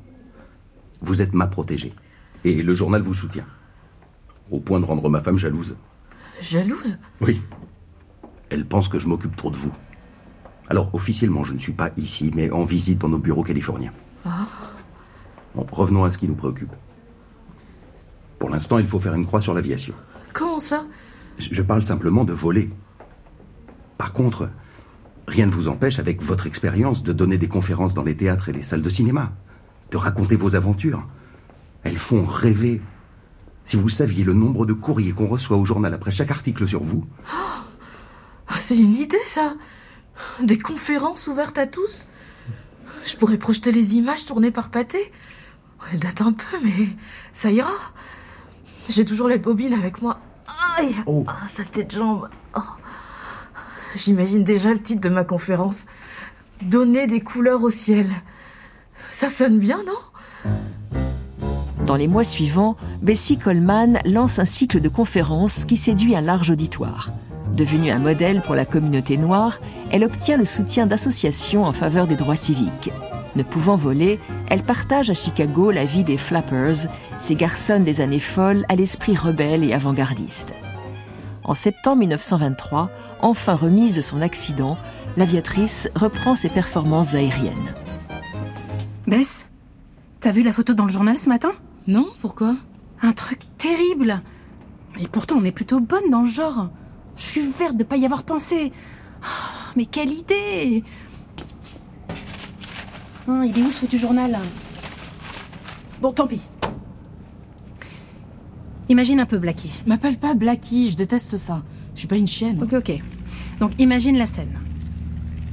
Vous êtes ma protégée. Et le journal vous soutient. Au point de rendre ma femme jalouse. Jalouse? Oui. Elle pense que je m'occupe trop de vous. Alors, officiellement, je ne suis pas ici, mais en visite dans nos bureaux californiens. Ah. Bon, revenons à ce qui nous préoccupe. Pour l'instant, il faut faire une croix sur l'aviation. Comment ça? Je parle simplement de voler. Par contre, rien ne vous empêche, avec votre expérience, de donner des conférences dans les théâtres et les salles de cinéma de raconter vos aventures. Elles font rêver. Si vous saviez le nombre de courriers qu'on reçoit au journal après chaque article sur vous. Oh, c'est une idée, ça. Des conférences ouvertes à tous. Je pourrais projeter les images tournées par Pâté. Elle date un peu, mais ça ira. J'ai toujours les bobines avec moi. Aïe oh. Ah, saleté de jambe. Oh. J'imagine déjà le titre de ma conférence. Donner des couleurs au ciel. Ça sonne bien, non? Dans les mois suivants, Bessie Coleman lance un cycle de conférences qui séduit un large auditoire. Devenue un modèle pour la communauté noire, elle obtient le soutien d'associations en faveur des droits civiques. Ne pouvant voler, elle partage à Chicago la vie des Flappers, ces garçons des années folles à l'esprit rebelle et avant-gardiste. En septembre 1923, enfin remise de son accident, l'aviatrice reprend ses performances aériennes. Bess, t'as vu la photo dans le journal ce matin? Non, pourquoi? Un truc terrible. Et pourtant, on est plutôt bonne dans le genre. Je suis verte de pas y avoir pensé. Oh, mais quelle idée oh, Il est où ce foutu journal Bon, tant pis. Imagine un peu Blackie. M'appelle pas Blackie, je déteste ça. Je suis pas une chienne. Ok, ok. Donc imagine la scène.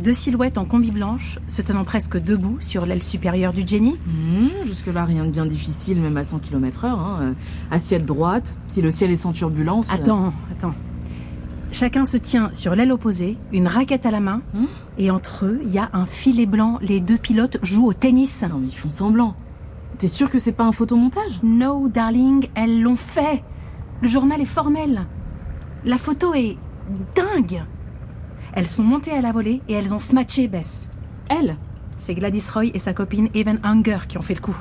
Deux silhouettes en combi blanche, se tenant presque debout sur l'aile supérieure du Jenny. Mmh, Jusque-là, rien de bien difficile, même à 100 km/h. Hein. Euh, assiette droite, si le ciel est sans turbulence. Attends, attends. Chacun se tient sur l'aile opposée, une raquette à la main, Hein et entre eux, il y a un filet blanc. Les deux pilotes jouent au tennis. Non, mais ils font semblant. T'es sûr que c'est pas un photomontage No, darling, elles l'ont fait. Le journal est formel. La photo est dingue. Elles sont montées à la volée et elles ont smatché Bess. Elle C'est Gladys Roy et sa copine Evan Hunger qui ont fait le coup.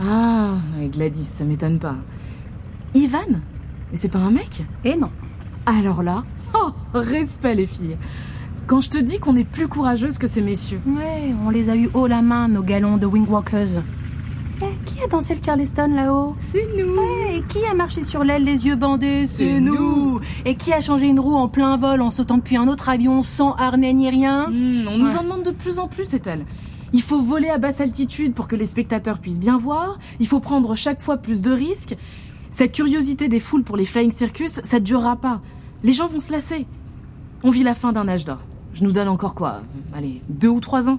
Ah, Gladys, ça m'étonne pas. Ivan c'est pas un mec Eh non. Alors là, oh, respect les filles. Quand je te dis qu'on est plus courageuse que ces messieurs. Ouais, on les a eu haut la main, nos galons de Wingwalkers. Eh, qui a dansé le Charleston là-haut? C'est nous. et qui a marché sur l'aile les yeux bandés? C'est nous. Et qui a changé une roue en plein vol en sautant depuis un autre avion sans harnais ni rien? Hmm, on nous en demande de plus en plus, c'est elle. Il faut voler à basse altitude pour que les spectateurs puissent bien voir. Il faut prendre chaque fois plus de risques. Cette curiosité des foules pour les flying circus, ça ne durera pas. Les gens vont se lasser. On vit la fin d'un âge d'or. Je nous donne encore quoi Allez, deux ou trois ans.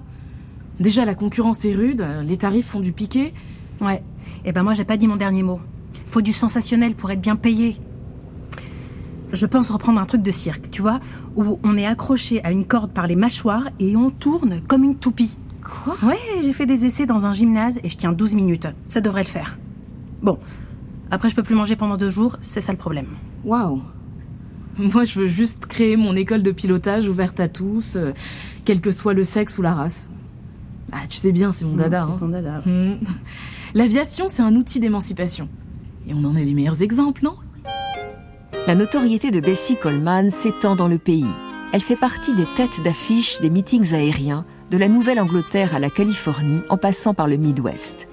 Déjà, la concurrence est rude, les tarifs font du piqué. Ouais. Eh ben moi, j'ai pas dit mon dernier mot. Faut du sensationnel pour être bien payé. Je pense reprendre un truc de cirque, tu vois, où on est accroché à une corde par les mâchoires et on tourne comme une toupie. Quoi? Ouais, j'ai fait des essais dans un gymnase et je tiens 12 minutes. Ça devrait le faire. Bon. Après, je peux plus manger pendant deux jours, c'est ça le problème. Waouh Moi, je veux juste créer mon école de pilotage ouverte à tous, euh, quel que soit le sexe ou la race. Ah, tu sais bien, c'est mon dada. C'est hein. ton dada. Hmm. L'aviation, c'est un outil d'émancipation. Et on en est les meilleurs exemples, non? La notoriété de Bessie Coleman s'étend dans le pays. Elle fait partie des têtes d'affiche des meetings aériens, de la Nouvelle-Angleterre à la Californie, en passant par le Midwest.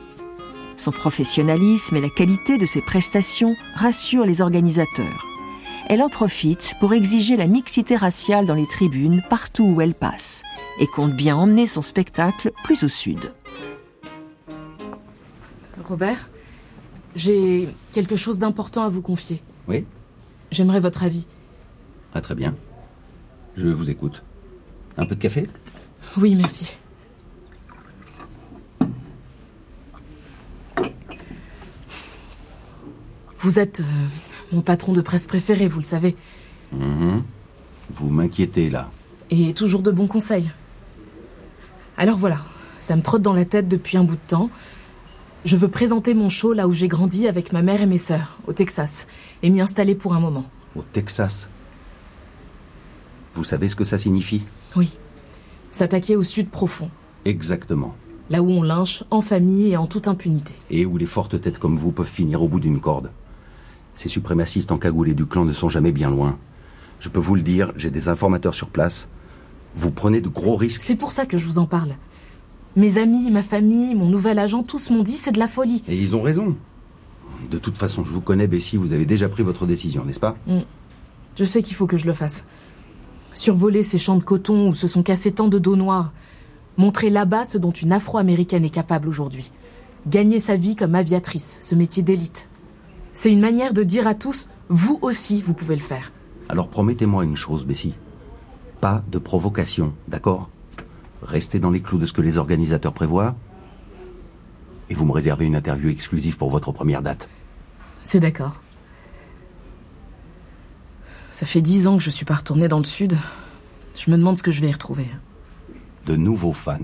Son professionnalisme et la qualité de ses prestations rassurent les organisateurs. Elle en profite pour exiger la mixité raciale dans les tribunes partout où elle passe et compte bien emmener son spectacle plus au sud. Robert, j'ai quelque chose d'important à vous confier. Oui J'aimerais votre avis. Ah, très bien. Je vous écoute. Un peu de café? Oui, merci. Vous êtes euh, mon patron de presse préféré, vous le savez. Mhm. Vous m'inquiétez là. Et toujours de bons conseils. Alors voilà, ça me trotte dans la tête depuis un bout de temps. Je veux présenter mon show là où j'ai grandi avec ma mère et mes sœurs, au Texas, et m'y installer pour un moment. Au Texas. Vous savez ce que ça signifie? Oui. S'attaquer au sud profond, Exactement. là où on lynche en famille et en toute impunité. Et où les fortes têtes comme vous peuvent finir au bout d'une corde. Ces suprémacistes encagoulés du clan ne sont jamais bien loin. Je peux vous le dire, j'ai des informateurs sur place. Vous prenez de gros risques. C'est pour ça que je vous en parle. Mes amis, ma famille, mon nouvel agent, tous m'ont dit c'est de la folie. Et ils ont raison. De toute façon, je vous connais, Bessie, vous avez déjà pris votre décision, n'est-ce pas Mm. Je sais qu'il faut que je le fasse. Survoler ces champs de coton où se sont cassés tant de dos noirs. Montrer là-bas ce dont une afro-américaine est capable aujourd'hui. Gagner sa vie comme aviatrice, ce métier d'élite. C'est une manière de dire à tous, vous aussi, vous pouvez le faire. Alors promettez-moi une chose, Bessie. Pas de provocation, d'accord? Restez dans les clous de ce que les organisateurs prévoient. Et vous me réservez une interview exclusive pour votre première date. C'est d'accord. Ça fait dix ans que je suis pas retournée dans le sud. Je me demande ce que je vais y retrouver. De nouveaux fans.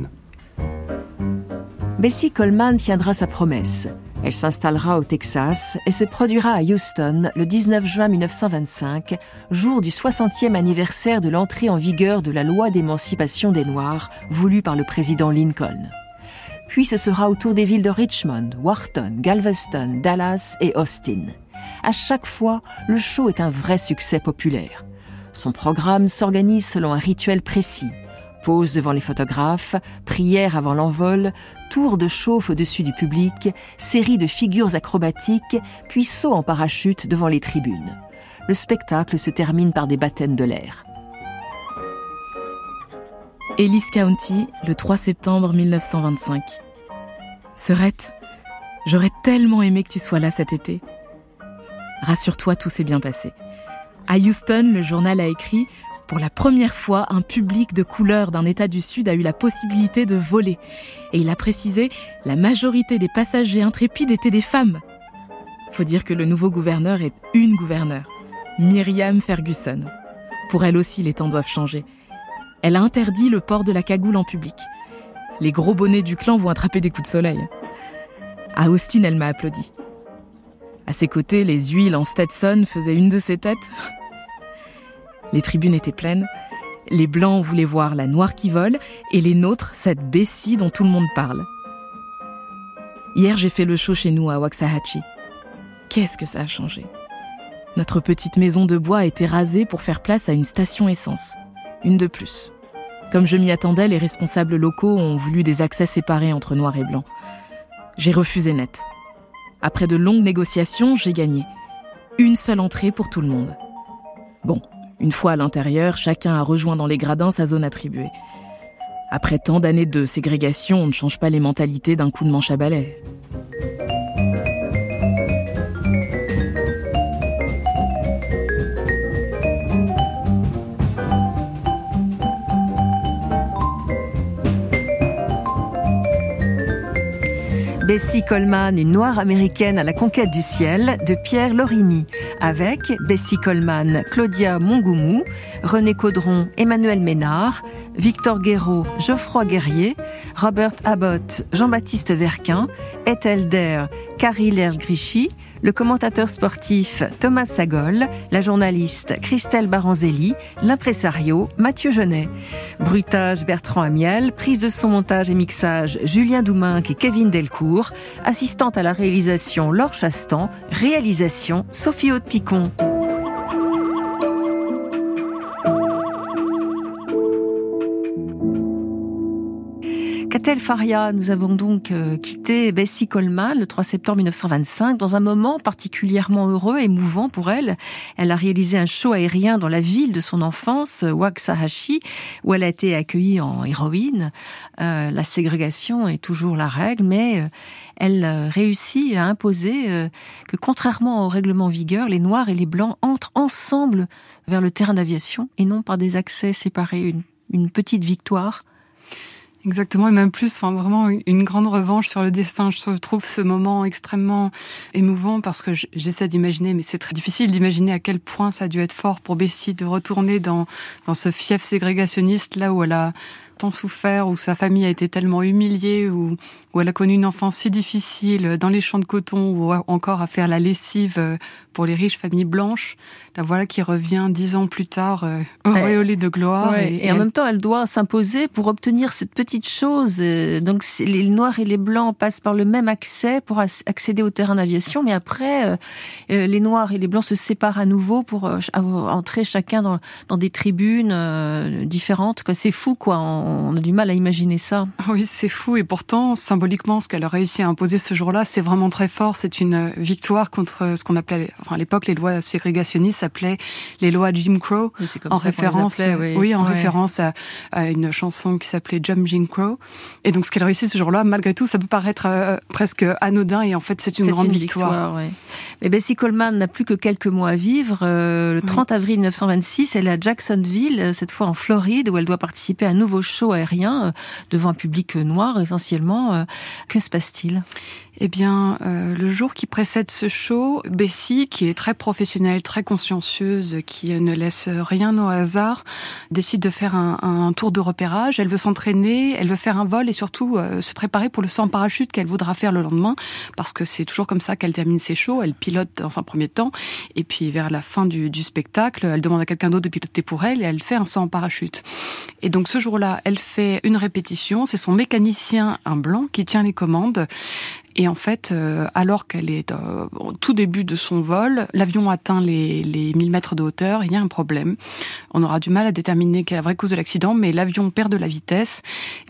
Bessie Coleman tiendra sa promesse. Elle s'installera au Texas et se produira à Houston le 19 juin 1925, jour du 60e anniversaire de l'entrée en vigueur de la loi d'émancipation des Noirs voulue par le président Lincoln. Puis ce sera au tour des villes de Richmond, Wharton, Galveston, Dallas et Austin. À chaque fois, le show est un vrai succès populaire. Son programme s'organise selon un rituel précis. Pause devant les photographes, prière avant l'envol, tour de chauffe au-dessus du public, série de figures acrobatiques, puis saut en parachute devant les tribunes. Le spectacle se termine par des baptêmes de l'air. Ellis County, le 3 septembre 1925. Serette, j'aurais tellement aimé que tu sois là cet été. Rassure-toi, tout s'est bien passé. À Houston, le journal a écrit Pour la première fois, un public de couleur d'un État du Sud a eu la possibilité de voler. Et il a précisé La majorité des passagers intrépides étaient des femmes. Faut dire que le nouveau gouverneur est une gouverneure, Myriam Ferguson. Pour elle aussi, les temps doivent changer. Elle a interdit le port de la cagoule en public. Les gros bonnets du clan vont attraper des coups de soleil. À Austin, elle m'a applaudi. À ses côtés, les huiles en Stetson faisaient une de ses têtes. Les tribunes étaient pleines. Les blancs voulaient voir la noire qui vole et les nôtres, cette Bessie dont tout le monde parle. Hier, j'ai fait le show chez nous à Waxahachie. Qu'est-ce que ça a changé? Notre petite maison de bois a été rasée pour faire place à une station essence. Une de plus. Comme je m'y attendais, les responsables locaux ont voulu des accès séparés entre noir et blanc. J'ai refusé net. Après de longues négociations, j'ai gagné. Une seule entrée pour tout le monde. Bon, une fois à l'intérieur, chacun a rejoint dans les gradins sa zone attribuée. Après tant d'années de ségrégation, on ne change pas les mentalités d'un coup de manche à balai. Bessie Coleman, une noire américaine à la conquête du ciel, de Pierre Lorimi, avec Bessie Coleman, Claudia Mongoumou, René Caudron, Emmanuel Ménard, Victor Guéraud, Geoffroy Guerrier, Robert Abbott, Jean-Baptiste Verquin, Ethel Der, Carrie Lergrichy, le commentateur sportif Thomas Sagol, la journaliste Christelle Baranzelli, l'impresario Mathieu Genet. Bruitage Bertrand Amiel, prise de son montage et mixage Julien Douminc et Kevin Delcourt, assistante à la réalisation Laure Chastan, réalisation Sophie Haute-Picon. Nous avons donc euh, quitté Bessie Coleman le 3 septembre 1925 dans un moment particulièrement heureux, et émouvant pour elle. Elle a réalisé un show aérien dans la ville de son enfance, Waxahachie, où elle a été accueillie en héroïne. Euh, la ségrégation est toujours la règle, mais euh, elle réussit à imposer que contrairement au règlement vigueur, les Noirs et les Blancs entrent ensemble vers le terrain d'aviation et non par des accès séparés. Une petite victoire Exactement, et même plus, enfin vraiment une grande revanche sur le destin. Je trouve ce moment extrêmement émouvant parce que j'essaie d'imaginer, mais c'est très difficile d'imaginer à quel point ça a dû être fort pour Bessie de retourner dans, dans ce fief ségrégationniste là où elle a tant souffert, où sa famille a été tellement humiliée, où, où elle a connu une enfance si difficile dans les champs de coton ou encore à faire la lessive euh, pour les riches familles blanches. La voilà qui revient dix ans plus tard, euh, auréolée de gloire. et, en même temps, elle doit s'imposer pour obtenir cette petite chose. Euh, donc, les noirs et les blancs passent par le même accès pour accéder au terrain d'aviation, mais après, les noirs et les blancs se séparent à nouveau pour entrer chacun dans, dans des tribunes différentes. C'est fou, quoi. On a du mal à imaginer ça. Oui, c'est fou. Et pourtant, symboliquement, ce qu'elle a réussi à imposer ce jour-là, c'est vraiment très fort. C'est une victoire contre ce qu'on appelait, enfin, à l'époque, les lois ségrégationnistes s'appelaient les lois Jim Crow, en référence, oui. en référence à, une chanson qui s'appelait Jump Jim Crow. Et donc, ce qu'elle a réussi ce jour-là, malgré tout, ça peut paraître euh, presque anodin, et en fait, c'est une grande victoire. Mais Bessie Coleman n'a plus que quelques mois à vivre. Euh, le 30 avril 1926, elle est à Jacksonville, euh, cette fois en Floride, où elle doit participer à un nouveau show aérien devant un public noir essentiellement. Que se passe-t-il? Eh bien, euh, le jour qui précède ce show, Bessie, qui est très professionnelle, très consciencieuse, qui ne laisse rien au hasard, décide de faire un, tour de repérage. Elle veut s'entraîner, elle veut faire un vol et surtout euh, se préparer pour le saut en parachute qu'elle voudra faire le lendemain, parce que c'est toujours comme ça qu'elle termine ses shows. Elle pilote dans un premier temps, et puis vers la fin du, du spectacle, elle demande à quelqu'un d'autre de piloter pour elle, et elle fait un saut en parachute. Et donc ce jour-là, elle fait une répétition. C'est son mécanicien, un blanc, qui tient les commandes. Et en fait, euh, alors qu'elle est euh, au tout début de son vol, l'avion atteint les, les 1000 mètres de hauteur, il y a un problème. On aura du mal à déterminer quelle est la vraie cause de l'accident, mais l'avion perd de la vitesse.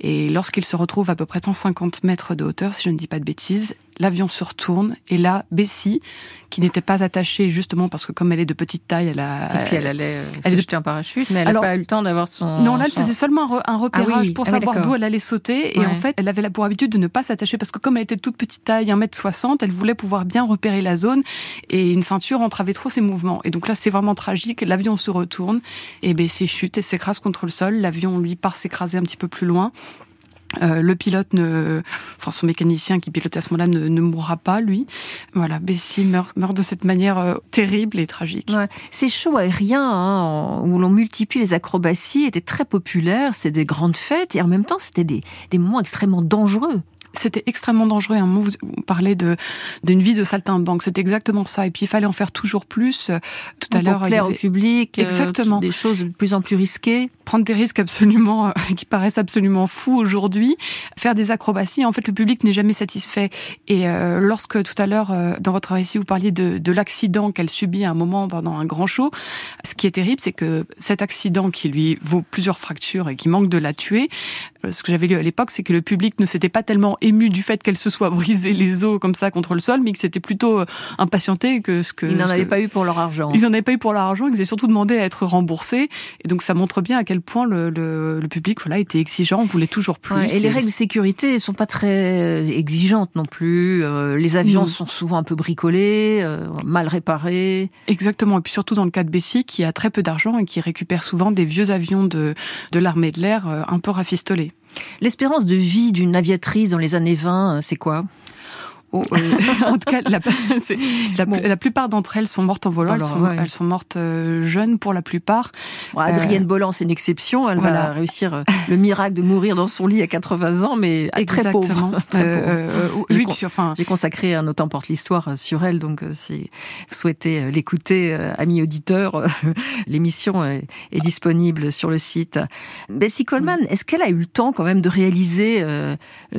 Et lorsqu'il se retrouve à peu près 150 mètres de hauteur, si je ne dis pas de bêtises, l'avion se retourne et là, Bessie, qui n'était pas attachée justement parce que comme elle est de petite taille, elle a... Et puis elle allait euh, elle jeter en parachute, mais elle n'a pas eu le temps d'avoir son... Non, là, elle faisait seulement un, ah repérage pour savoir d'où elle allait sauter. Et en fait, elle avait pour habitude de ne pas s'attacher parce que comme elle était de toute petite taille, 1m60, elle voulait pouvoir bien repérer la zone et une ceinture entravait trop ses mouvements. Et donc là, c'est vraiment tragique. L'avion se retourne et Bessie chute et s'écrase contre le sol. L'avion, lui, part s'écraser un petit peu plus loin. Euh, le pilote ne, enfin son mécanicien qui pilotait à ce moment-là ne, mourra pas lui. Voilà, Bessie meurt, meurt de cette manière euh, terrible et tragique. Ces shows aériens où l'on multiplie les acrobaties étaient très populaires. C'était des grandes fêtes et en même temps c'était des moments extrêmement dangereux. C'était extrêmement dangereux. Moment, vous parlez de d'une vie de saltimbanque. C'est exactement ça. Et puis il fallait en faire toujours plus. Tout à l'heure, plaire au public. euh, Exactement. des choses de plus en plus risquées. Prendre des risques absolument euh, qui paraissent absolument fous aujourd'hui. Faire des acrobaties. En fait, le public n'est jamais satisfait. Et euh, lorsque tout à l'heure, euh, dans votre récit, vous parliez de, de l'accident qu'elle subit à un moment pendant un grand show, ce qui est terrible, c'est que cet accident qui lui vaut plusieurs fractures et qui manque de la tuer, euh, ce que j'avais lu à l'époque, c'est que le public ne s'était pas tellement ému du fait qu'elle se soit brisé les os comme ça contre le sol, mais que c'était plutôt euh, impatienté que ce que... Ils n'en avaient que- pas eu pour leur argent. Ils n'en avaient pas eu pour leur argent, ils avaient surtout demandé à être remboursés. Et donc ça montre bien à quel point le, le, le public voilà, était exigeant, voulait toujours plus. Ouais, et les règles de sécurité sont pas très exigeantes non plus. Euh, les avions Non. sont souvent un peu bricolés, euh, mal réparés. Exactement, et puis surtout dans le cas de Bessie, qui a très peu d'argent et qui récupère souvent des vieux avions de, de l'armée de l'air euh, un peu rafistolés. L'espérance de vie d'une aviatrice dans les années 20, euh, c'est quoi? Oh, euh, en tout cas, la, plupart d'entre elles sont mortes en volant. Elles Alors, sont, ouais. elles sont mortes euh, jeunes pour la plupart. Bon, Adrienne Euh, Bolland, c'est une exception. Elle voilà. va réussir le miracle de mourir dans son lit à 80 ans, mais à très pauvre. J'ai con- enfin- consacré un autant porte l'histoire sur elle, donc si vous souhaitez l'écouter, amis auditeurs, l'émission est, est disponible sur le site. Bessie Coleman, est-ce qu'elle a eu le temps quand même de réaliser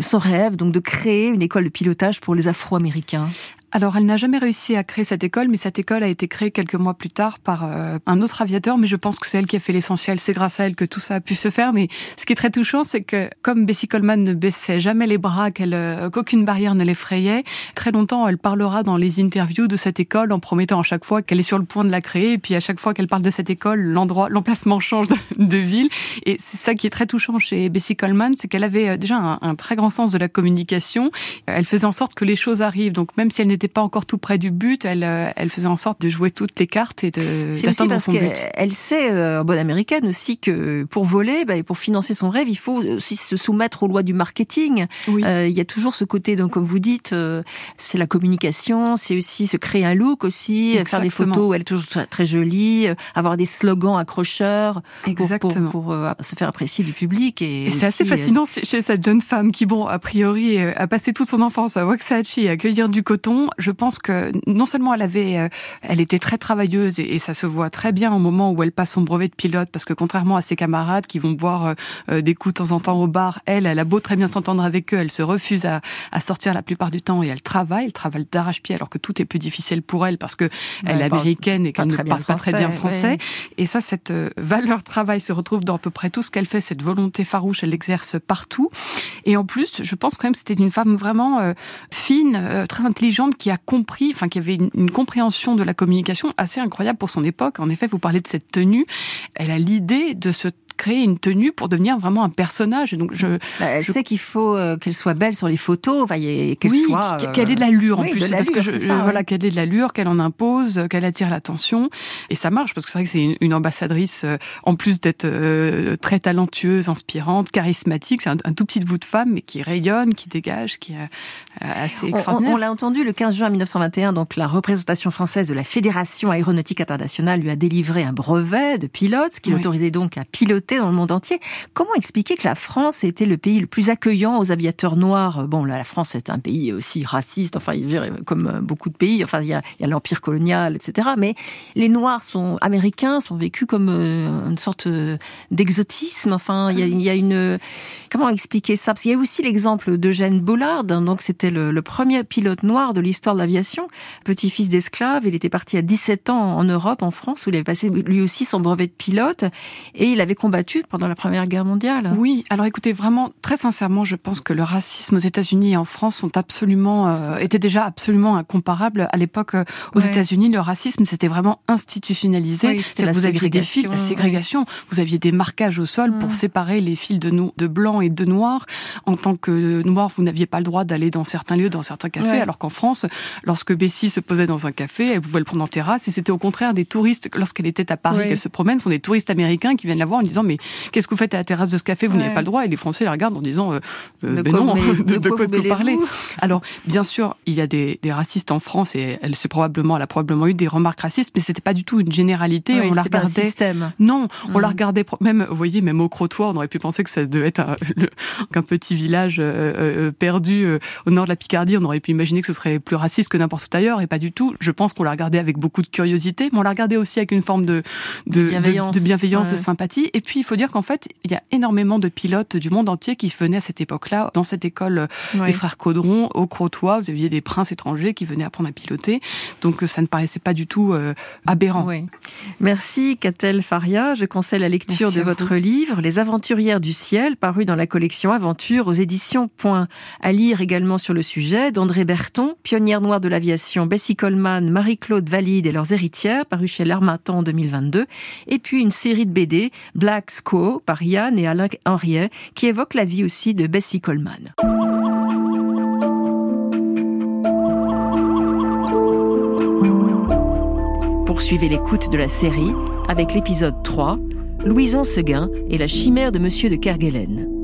son rêve, donc de créer une école de pilotage pour les Afro-Américains Alors, elle n'a jamais réussi à créer cette école, mais cette école a été créée quelques mois plus tard par euh, un autre aviateur, mais je pense que c'est elle qui a fait l'essentiel. C'est grâce à elle que tout ça a pu se faire. Mais ce qui est très touchant, c'est que comme Bessie Coleman ne baissait jamais les bras, euh, qu'aucune barrière ne l'effrayait, très longtemps, elle parlera dans les interviews de cette école en promettant à chaque fois qu'elle est sur le point de la créer. Et puis à chaque fois qu'elle parle de cette école, l'endroit, l'emplacement change de, de ville. Et c'est ça qui est très touchant chez Bessie Coleman, c'est qu'elle avait euh, déjà un, un très grand sens de la communication. Elle faisait en sorte que les choses arrivent. Donc même si elle n'était pas encore tout près du but, elle, euh, elle faisait en sorte de jouer toutes les cartes et de, d'atteindre son but. qu'elle elle sait, euh, en bonne américaine aussi, que pour voler, bah, et pour financer son rêve, il faut aussi se soumettre aux lois du marketing. Euh, il y a toujours ce côté, donc comme vous dites, euh, c'est la communication, c'est aussi se créer un look aussi, faire des photos où elle est toujours très, jolie, avoir des slogans accrocheurs pour, pour, Exactement. pour, euh, se faire apprécier du public. Et, Et c'est assez fascinant chez cette jeune femme qui, bon, a priori, a passé toute son enfance à Waxahachie à cueillir du coton. Je pense que non seulement elle avait, euh, elle était très travailleuse et, et ça se voit très bien au moment où elle passe son brevet de pilote parce que contrairement à ses camarades qui vont boire euh, euh, des coups de temps en temps au bar, elle, elle a beau très bien s'entendre avec eux, elle se refuse à, à sortir la plupart du temps et elle travaille, elle travaille d'arrache-pied alors que tout est plus difficile pour elle parce que elle est américaine et qu'elle ne parle pas très bien français, ouais. Et ça, cette valeur travail se retrouve dans à peu près tout ce qu'elle fait, cette volonté farouche, elle l'exerce partout. Et en plus, je pense quand même que c'était une femme vraiment euh, fine, euh, très intelligente, qui a compris, enfin qui avait une, une compréhension de la communication assez incroyable pour son époque. En effet, vous parlez de cette tenue, elle a l'idée de se créer une tenue pour devenir vraiment un personnage. Et donc je, Bah, je- sait qu'il faut euh, qu'elle soit belle sur les photos, enfin, qu'elle oui, soit euh, qu'elle ait de l'allure en plus, parce que je, ouais. voilà qu'elle ait de l'allure, qu'elle en impose, euh, qu'elle attire l'attention, et ça marche parce que c'est vrai que c'est une, une ambassadrice euh, en plus d'être euh, très talentueuse, inspirante, charismatique, c'est un, un tout petit bout de femme mais qui rayonne, qui dégage, qui est euh, assez On- On, extraordinaire. on l'a entendu le 15 juin 1921, donc la représentation française de la Fédération aéronautique internationale lui a délivré un brevet de pilote, ce qui Oui. l'autorisait donc à piloter dans le monde entier. Comment expliquer que la France était le pays le plus accueillant aux aviateurs noirs? Bon, là, la France est un pays aussi raciste, enfin, comme euh, beaucoup de pays. Enfin, il y a, l'empire colonial, etc. Mais les Noirs sont américains, sont vécus comme euh, une sorte euh, d'exotisme. Enfin, il y a, il y a une comment expliquer ça? Parce qu'il y a aussi l'exemple d'Eugène Bollard. hein, Donc, c'était le, le premier pilote noir de l'histoire de l'aviation, petit-fils d'esclave. Il était parti à 17 ans en Europe, en France, où il avait passé lui aussi son brevet de pilote, et il avait combattu pendant la Première Guerre mondiale. Oui, alors écoutez, vraiment, très sincèrement, je pense que le racisme aux États-Unis et en France sont absolument, euh, étaient déjà absolument incomparables. À l'époque, euh, aux Ouais. États-Unis, le racisme, c'était vraiment institutionnalisé. Oui, c'était la vous aviez des fils, la ségrégation. Vous aviez des marquages au sol pour Mm. séparer les fils de, de blancs et de noirs. En tant que noir, vous n'aviez pas le droit d'aller dans certains lieux, dans certains cafés, Ouais. alors qu'en France, lorsque Bessie se posait dans un café, elle pouvait le prendre en terrasse. Et c'était au contraire des touristes, lorsqu'elle était à Paris, qu'elle se promène, ce sont des touristes américains qui viennent la voir en disant, mais mais qu'est-ce que vous faites à la terrasse de ce café? Vous n'avez pas le droit. Et les Français les regardent en disant, euh, euh, ben non, de, quoi, est-ce que vous parlez? Alors, bien sûr, il y a des, racistes en France et elle, probablement, elle a probablement eu des remarques racistes, mais c'était pas du tout une généralité. on la regardait. système. Non, on la mm. regardait même, vous voyez, même au Crotoy, on aurait pu penser que ça devait être un, petit village perdu au nord de la Picardie. On aurait pu imaginer que ce serait plus raciste que n'importe où ailleurs, et pas du tout. Je pense qu'on la regardait avec beaucoup de curiosité, mais on la regardait aussi avec une forme de, de, bienveillance, de, bienveillance de, sympathie. Et puis, il faut dire qu'en fait, il y a énormément de pilotes du monde entier qui venaient à cette époque-là, dans cette école des frères Caudron, au Crotoy. Vous aviez des princes étrangers qui venaient apprendre à piloter. Donc, ça ne paraissait pas du tout euh, aberrant. Merci, Catel Faria. Je conseille la lecture de votre livre, Les Aventurières du ciel, paru dans la collection Aventure aux éditions Point. À lire également sur le sujet d'André Berton, pionnière noire de l'aviation, Bessie Coleman, Marie-Claude Valide et leurs héritières, paru chez l'Armatan en 2022, et puis une série de BD, Black Par Yann et Alain Henriet, qui évoque la vie aussi de Bessie Coleman. Poursuivez l'écoute de la série avec l'épisode 3, Louison Seguin et la chimère de Monsieur de Kerguelen.